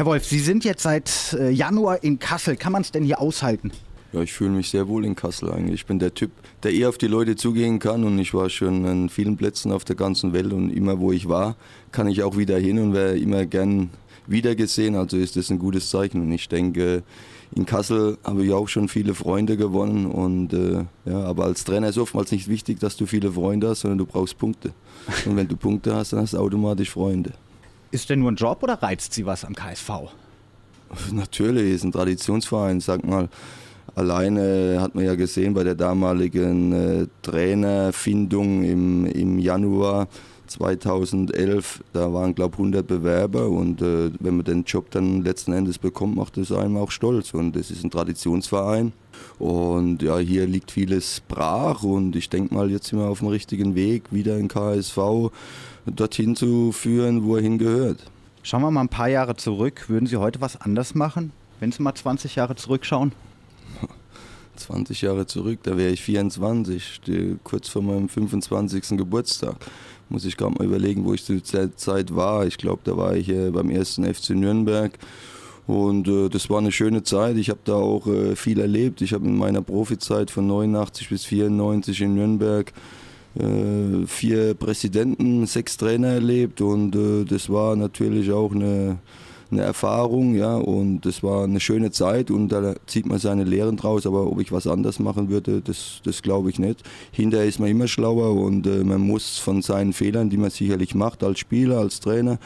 Herr Wolf, Sie sind jetzt seit äh, Januar in Kassel. Kann man es denn hier aushalten? Ja, ich fühle mich sehr wohl in Kassel eigentlich. Ich bin der Typ, der eher auf die Leute zugehen kann und ich war schon an vielen Plätzen auf der ganzen Welt und immer wo ich war, kann ich auch wieder hin und wäre immer gern wiedergesehen. Also ist das ein gutes Zeichen und ich denke, in Kassel habe ich auch schon viele Freunde gewonnen und äh, ja, aber als Trainer ist oftmals nicht wichtig, dass du viele Freunde hast, sondern du brauchst Punkte. Und wenn du Punkte hast, dann hast du automatisch Freunde. Ist denn nur ein Job oder reizt Sie was am KSV? Natürlich, ist ein Traditionsverein, sag mal. Alleine hat man ja gesehen bei der damaligen äh, Trainerfindung im, im Januar 2011, da waren glaube ich 100 Bewerber und äh, wenn man den Job dann letzten Endes bekommt, macht das einem auch stolz und es ist ein Traditionsverein und ja, hier liegt vieles brach und ich denke mal, jetzt sind wir auf dem richtigen Weg, wieder in KSV dorthin zu führen, wo er hingehört. Schauen wir mal ein paar Jahre zurück. Würden Sie heute was anders machen, wenn Sie mal 20 Jahre zurückschauen? 20 Jahre zurück, da wäre ich 24, kurz vor meinem 25. Geburtstag. Muss ich gerade mal überlegen, wo ich zu der Zeit war. Ich glaube, da war ich äh, beim ersten FC Nürnberg. Und äh, das war eine schöne Zeit. Ich habe da auch äh, viel erlebt. Ich habe in meiner Profizeit von 89 bis 94 in Nürnberg äh, vier Präsidenten, sechs Trainer erlebt. Und äh, das war natürlich auch eine eine Erfahrung, ja, und das war eine schöne Zeit und da zieht man seine Lehren draus, aber ob ich was anders machen würde, das, das glaube ich nicht. Hinterher ist man immer schlauer und äh, man muss von seinen Fehlern, die man sicherlich macht als Spieler, als Trainer,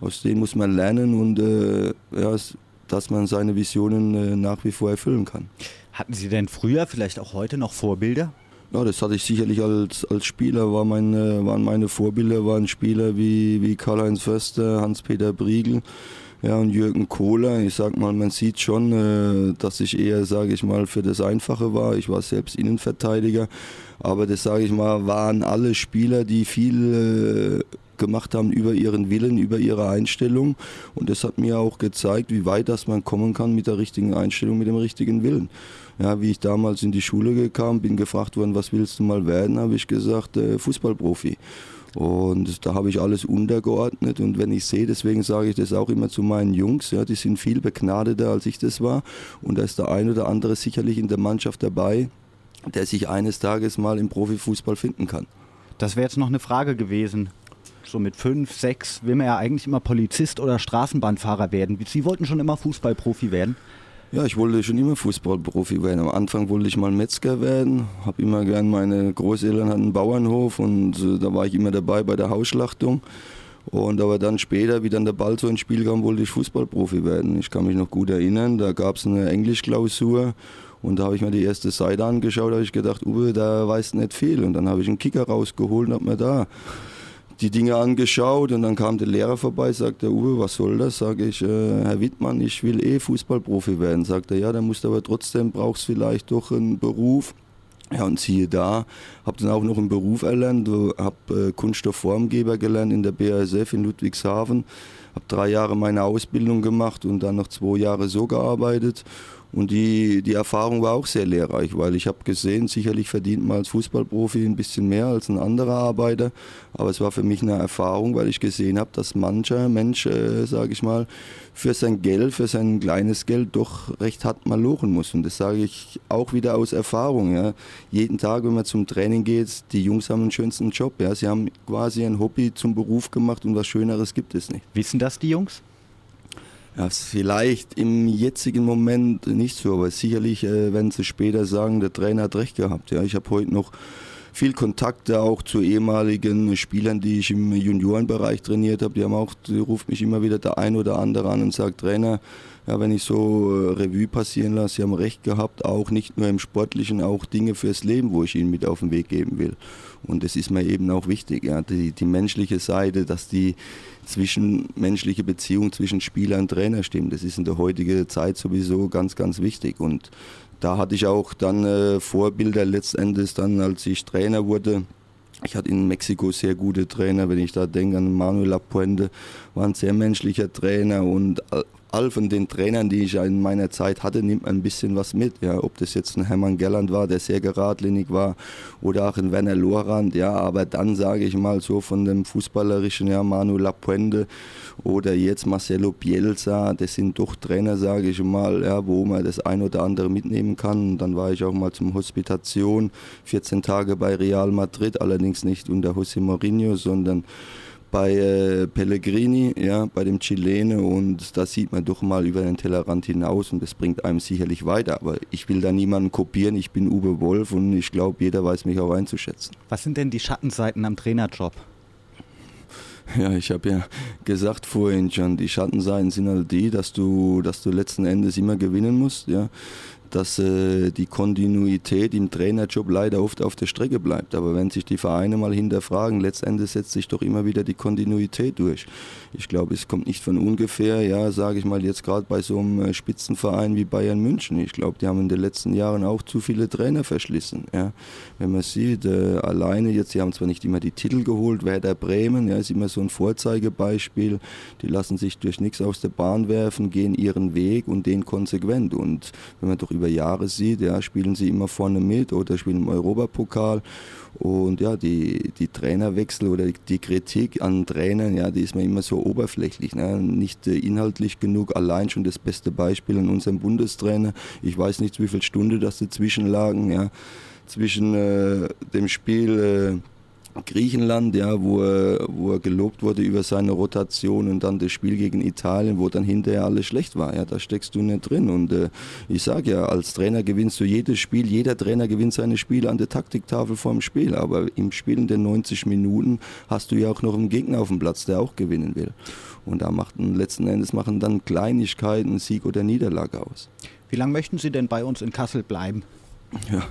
aus denen muss man lernen und äh, ja, dass man seine Visionen äh, nach wie vor erfüllen kann. Hatten Sie denn früher, vielleicht auch heute noch Vorbilder? Ja, das hatte ich sicherlich als, als Spieler, war meine, waren meine Vorbilder, waren Spieler wie, wie Karl-Heinz Förster, Hans-Peter Briegel, ja, und Jürgen Kohler, ich sag mal, man sieht schon, äh, dass ich eher, sage ich mal, für das Einfache war. Ich war selbst Innenverteidiger, aber das, sage ich mal, waren alle Spieler, die viel äh, gemacht haben über ihren Willen, über ihre Einstellung. Und das hat mir auch gezeigt, wie weit das man kommen kann mit der richtigen Einstellung, mit dem richtigen Willen. Ja, wie ich damals in die Schule gekam, bin gefragt worden, was willst du mal werden, habe ich gesagt, äh, Fußballprofi. Und da habe ich alles untergeordnet und wenn ich sehe, deswegen sage ich das auch immer zu meinen Jungs, ja, die sind viel begnadeter als ich das war und da ist der ein oder andere sicherlich in der Mannschaft dabei, der sich eines Tages mal im Profifußball finden kann. Das wäre jetzt noch eine Frage gewesen. So mit fünf, sechs will man ja eigentlich immer Polizist oder Straßenbahnfahrer werden. Sie wollten schon immer Fußballprofi werden? Ja, ich wollte schon immer Fußballprofi werden. Am Anfang wollte ich mal Metzger werden. Habe immer gern, meine Großeltern hatten einen Bauernhof und äh, da war ich immer dabei bei der Hausschlachtung. Und aber dann später, wie dann der Ball so ins Spiel kam, wollte ich Fußballprofi werden. Ich kann mich noch gut erinnern, da gab es eine Englischklausur und da habe ich mir die erste Seite angeschaut, da habe ich gedacht, Uwe, da weißt nicht viel. Und dann habe ich einen Kicker rausgeholt und habe mir da die Dinge angeschaut und dann kam der Lehrer vorbei, sagte Uwe, was soll das? Sage ich, äh, Herr Wittmann, ich will eh Fußballprofi werden. Sagt er, ja, dann musst du aber trotzdem, brauchst vielleicht doch einen Beruf. Ja, und siehe da, habe dann auch noch einen Beruf erlernt, habe äh, Kunststoffformgeber gelernt in der BASF in Ludwigshafen, habe drei Jahre meine Ausbildung gemacht und dann noch zwei Jahre so gearbeitet und die, die Erfahrung war auch sehr lehrreich, weil ich habe gesehen, sicherlich verdient man als Fußballprofi ein bisschen mehr als ein anderer Arbeiter, aber es war für mich eine Erfahrung, weil ich gesehen habe, dass mancher Mensch, äh, sage ich mal, für sein Geld, für sein kleines Geld doch recht hart mal lochen muss. Und das sage ich auch wieder aus Erfahrung. Ja. Jeden Tag, wenn man zum Training geht, die Jungs haben einen schönsten Job. Ja. Sie haben quasi ein Hobby zum Beruf gemacht und was Schöneres gibt es nicht. Wissen das die Jungs? Ja, vielleicht im jetzigen Moment nicht so, aber sicherlich äh, werden sie später sagen, der Trainer hat recht gehabt. Ja, ich habe heute noch viel Kontakte auch zu ehemaligen Spielern, die ich im Juniorenbereich trainiert habe. Die haben auch, die ruft mich immer wieder der ein oder andere an und sagt, Trainer, ja, wenn ich so äh, Revue passieren lasse, Sie haben recht gehabt, auch nicht nur im Sportlichen, auch Dinge fürs Leben, wo ich Ihnen mit auf den Weg geben will. Und das ist mir eben auch wichtig, ja, die, die menschliche Seite, dass die zwischenmenschliche Beziehung zwischen Spieler und Trainer stimmt. Das ist in der heutigen Zeit sowieso ganz, ganz wichtig. Und da hatte ich auch dann äh, Vorbilder letztendlich dann, als ich Trainer wurde. Ich hatte in Mexiko sehr gute Trainer, wenn ich da denke an Manuel Lapuente, war ein sehr menschlicher Trainer und all von den Trainern, die ich in meiner Zeit hatte, nimmt man ein bisschen was mit. Ja, ob das jetzt ein Hermann Gerland war, der sehr geradlinig war, oder auch ein Werner Lorand. Ja, aber dann sage ich mal so von dem fußballerischen, ja, Manu Lapuente oder jetzt Marcelo Bielsa, das sind doch Trainer, sage ich mal, ja, wo man das ein oder andere mitnehmen kann. Und dann war ich auch mal zum Hospitation, 14 Tage bei Real Madrid, allerdings nicht unter José Mourinho, sondern bei äh, Pellegrini, ja, bei dem Chilene und da sieht man doch mal über den Tellerrand hinaus und das bringt einem sicherlich weiter. Aber ich will da niemanden kopieren, ich bin Uwe Wolf und ich glaube, jeder weiß mich auch einzuschätzen. Was sind denn die Schattenseiten am Trainerjob? Ja, ich habe ja gesagt vorhin schon, die Schattenseiten sind halt die, dass du, dass du letzten Endes immer gewinnen musst, ja dass äh, die Kontinuität im Trainerjob leider oft auf der Strecke bleibt. Aber wenn sich die Vereine mal hinterfragen, letztendlich setzt sich doch immer wieder die Kontinuität durch. Ich glaube, es kommt nicht von ungefähr, ja, sage ich mal jetzt gerade bei so einem äh, Spitzenverein wie Bayern München. Ich glaube, die haben in den letzten Jahren auch zu viele Trainer verschlissen. Ja. Wenn man sieht, äh, alleine jetzt, sie haben zwar nicht immer die Titel geholt, Werder Bremen, ja, ist immer so ein Vorzeigebeispiel. Die lassen sich durch nichts aus der Bahn werfen, gehen ihren Weg und den konsequent. Und wenn man doch über Jahre sieht, ja, spielen sie immer vorne mit oder spielen im Europapokal. Und ja, die, die Trainerwechsel oder die Kritik an Trainern, ja, die ist mir immer so oberflächlich, ne? nicht äh, inhaltlich genug. Allein schon das beste Beispiel an unserem Bundestrainer. Ich weiß nicht, wie viele Stunden das dazwischen lagen, ja, zwischen äh, dem Spiel. Äh, Griechenland, ja, wo er, wo er gelobt wurde über seine Rotation und dann das Spiel gegen Italien, wo dann hinterher alles schlecht war. Ja, da steckst du nicht drin. Und äh, ich sage ja, als Trainer gewinnst du jedes Spiel, jeder Trainer gewinnt seine Spiele an der Taktiktafel vorm Spiel. Aber im Spiel in den 90 Minuten hast du ja auch noch einen Gegner auf dem Platz, der auch gewinnen will. Und da machten letzten Endes machen dann Kleinigkeiten Sieg oder Niederlage aus. Wie lange möchten Sie denn bei uns in Kassel bleiben? Ja,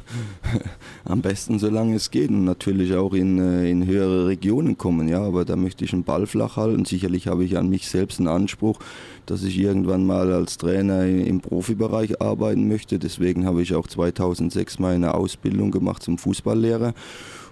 am besten solange es geht und natürlich auch in, äh, in höhere Regionen kommen, ja, aber da möchte ich einen Ball flach halten. Sicherlich habe ich an mich selbst einen Anspruch, dass ich irgendwann mal als Trainer im Profibereich arbeiten möchte. Deswegen habe ich auch 2006 meine Ausbildung gemacht zum Fußballlehrer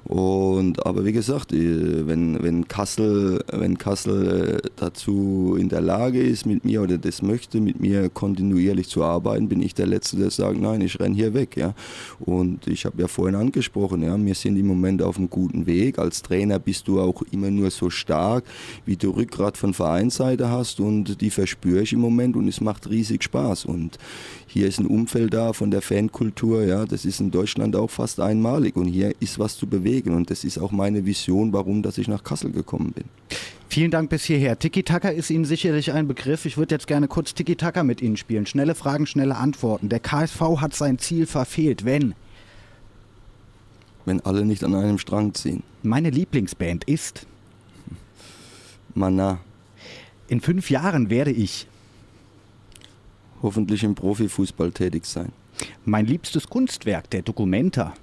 und, aber wie gesagt, äh, wenn, wenn Kassel, wenn Kassel äh, dazu in der Lage ist, mit mir oder das möchte, mit mir kontinuierlich zu arbeiten, bin ich der Letzte, der sagt, nein, ich renne hier weg. Ja. Und ich habe ja vorhin angesprochen, ja, wir sind im Moment auf einem guten Weg. Als Trainer bist du auch immer nur so stark, wie du Rückgrat von Vereinsseite hast und die verspüre ich im Moment und es macht riesig Spaß. Und hier ist ein Umfeld da von der Fankultur, ja, das ist in Deutschland auch fast einmalig und hier ist was zu bewegen bewegen. Und das ist auch meine Vision, warum dass ich nach Kassel gekommen bin. Vielen Dank bis hierher. Tiki-Taka ist Ihnen sicherlich ein Begriff. Ich würde jetzt gerne kurz Tiki-Taka mit Ihnen spielen. Schnelle Fragen, schnelle Antworten. Der KSV hat sein Ziel verfehlt. Wenn? Wenn alle nicht an einem Strang ziehen. Meine Lieblingsband ist? Mana. In fünf Jahren werde ich? Hoffentlich im Profifußball tätig sein. Mein liebstes Kunstwerk, der Dokumenta.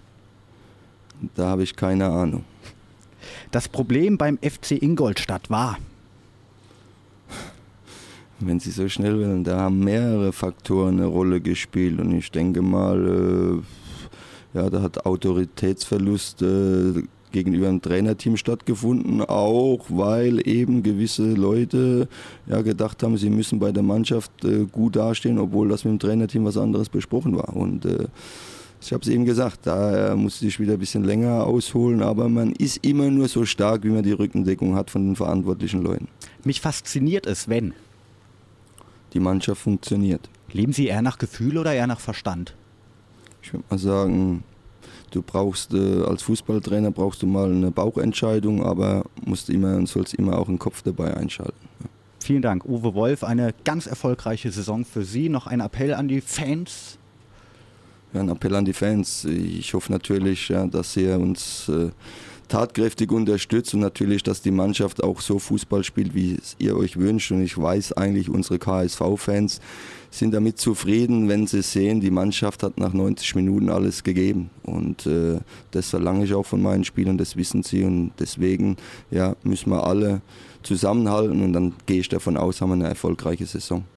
Da habe ich keine Ahnung. Das Problem beim FC Ingolstadt war. Wenn Sie so schnell wollen, da haben mehrere Faktoren eine Rolle gespielt und ich denke mal, äh, ja, da hat Autoritätsverlust äh, gegenüber dem Trainerteam stattgefunden, auch weil eben gewisse Leute ja, gedacht haben, sie müssen bei der Mannschaft äh, gut dastehen, obwohl das mit dem Trainerteam was anderes besprochen war. Und äh, ich habe es eben gesagt, da musste ich wieder ein bisschen länger ausholen, aber man ist immer nur so stark, wie man die Rückendeckung hat von den verantwortlichen Leuten. Mich fasziniert es, wenn die Mannschaft funktioniert. Leben Sie eher nach Gefühl oder eher nach Verstand? Ich würde mal sagen, du brauchst äh, als Fußballtrainer brauchst du mal eine Bauchentscheidung, aber musst immer und sollst immer auch einen Kopf dabei einschalten. Vielen Dank, Uwe Wolf. Eine ganz erfolgreiche Saison für Sie. Noch ein Appell an die Fans ja, ein Appell an die Fans. Ich hoffe natürlich, ja, dass ihr uns äh, tatkräftig unterstützt und natürlich, dass die Mannschaft auch so Fußball spielt, wie es ihr euch wünscht. Und ich weiß eigentlich, unsere KSV-Fans sind damit zufrieden, wenn sie sehen, die Mannschaft hat nach 90 Minuten alles gegeben. Und äh, das verlange ich auch von meinen Spielern, das wissen sie. Und deswegen ja, müssen wir alle zusammenhalten und dann gehe ich davon aus, haben wir eine erfolgreiche Saison.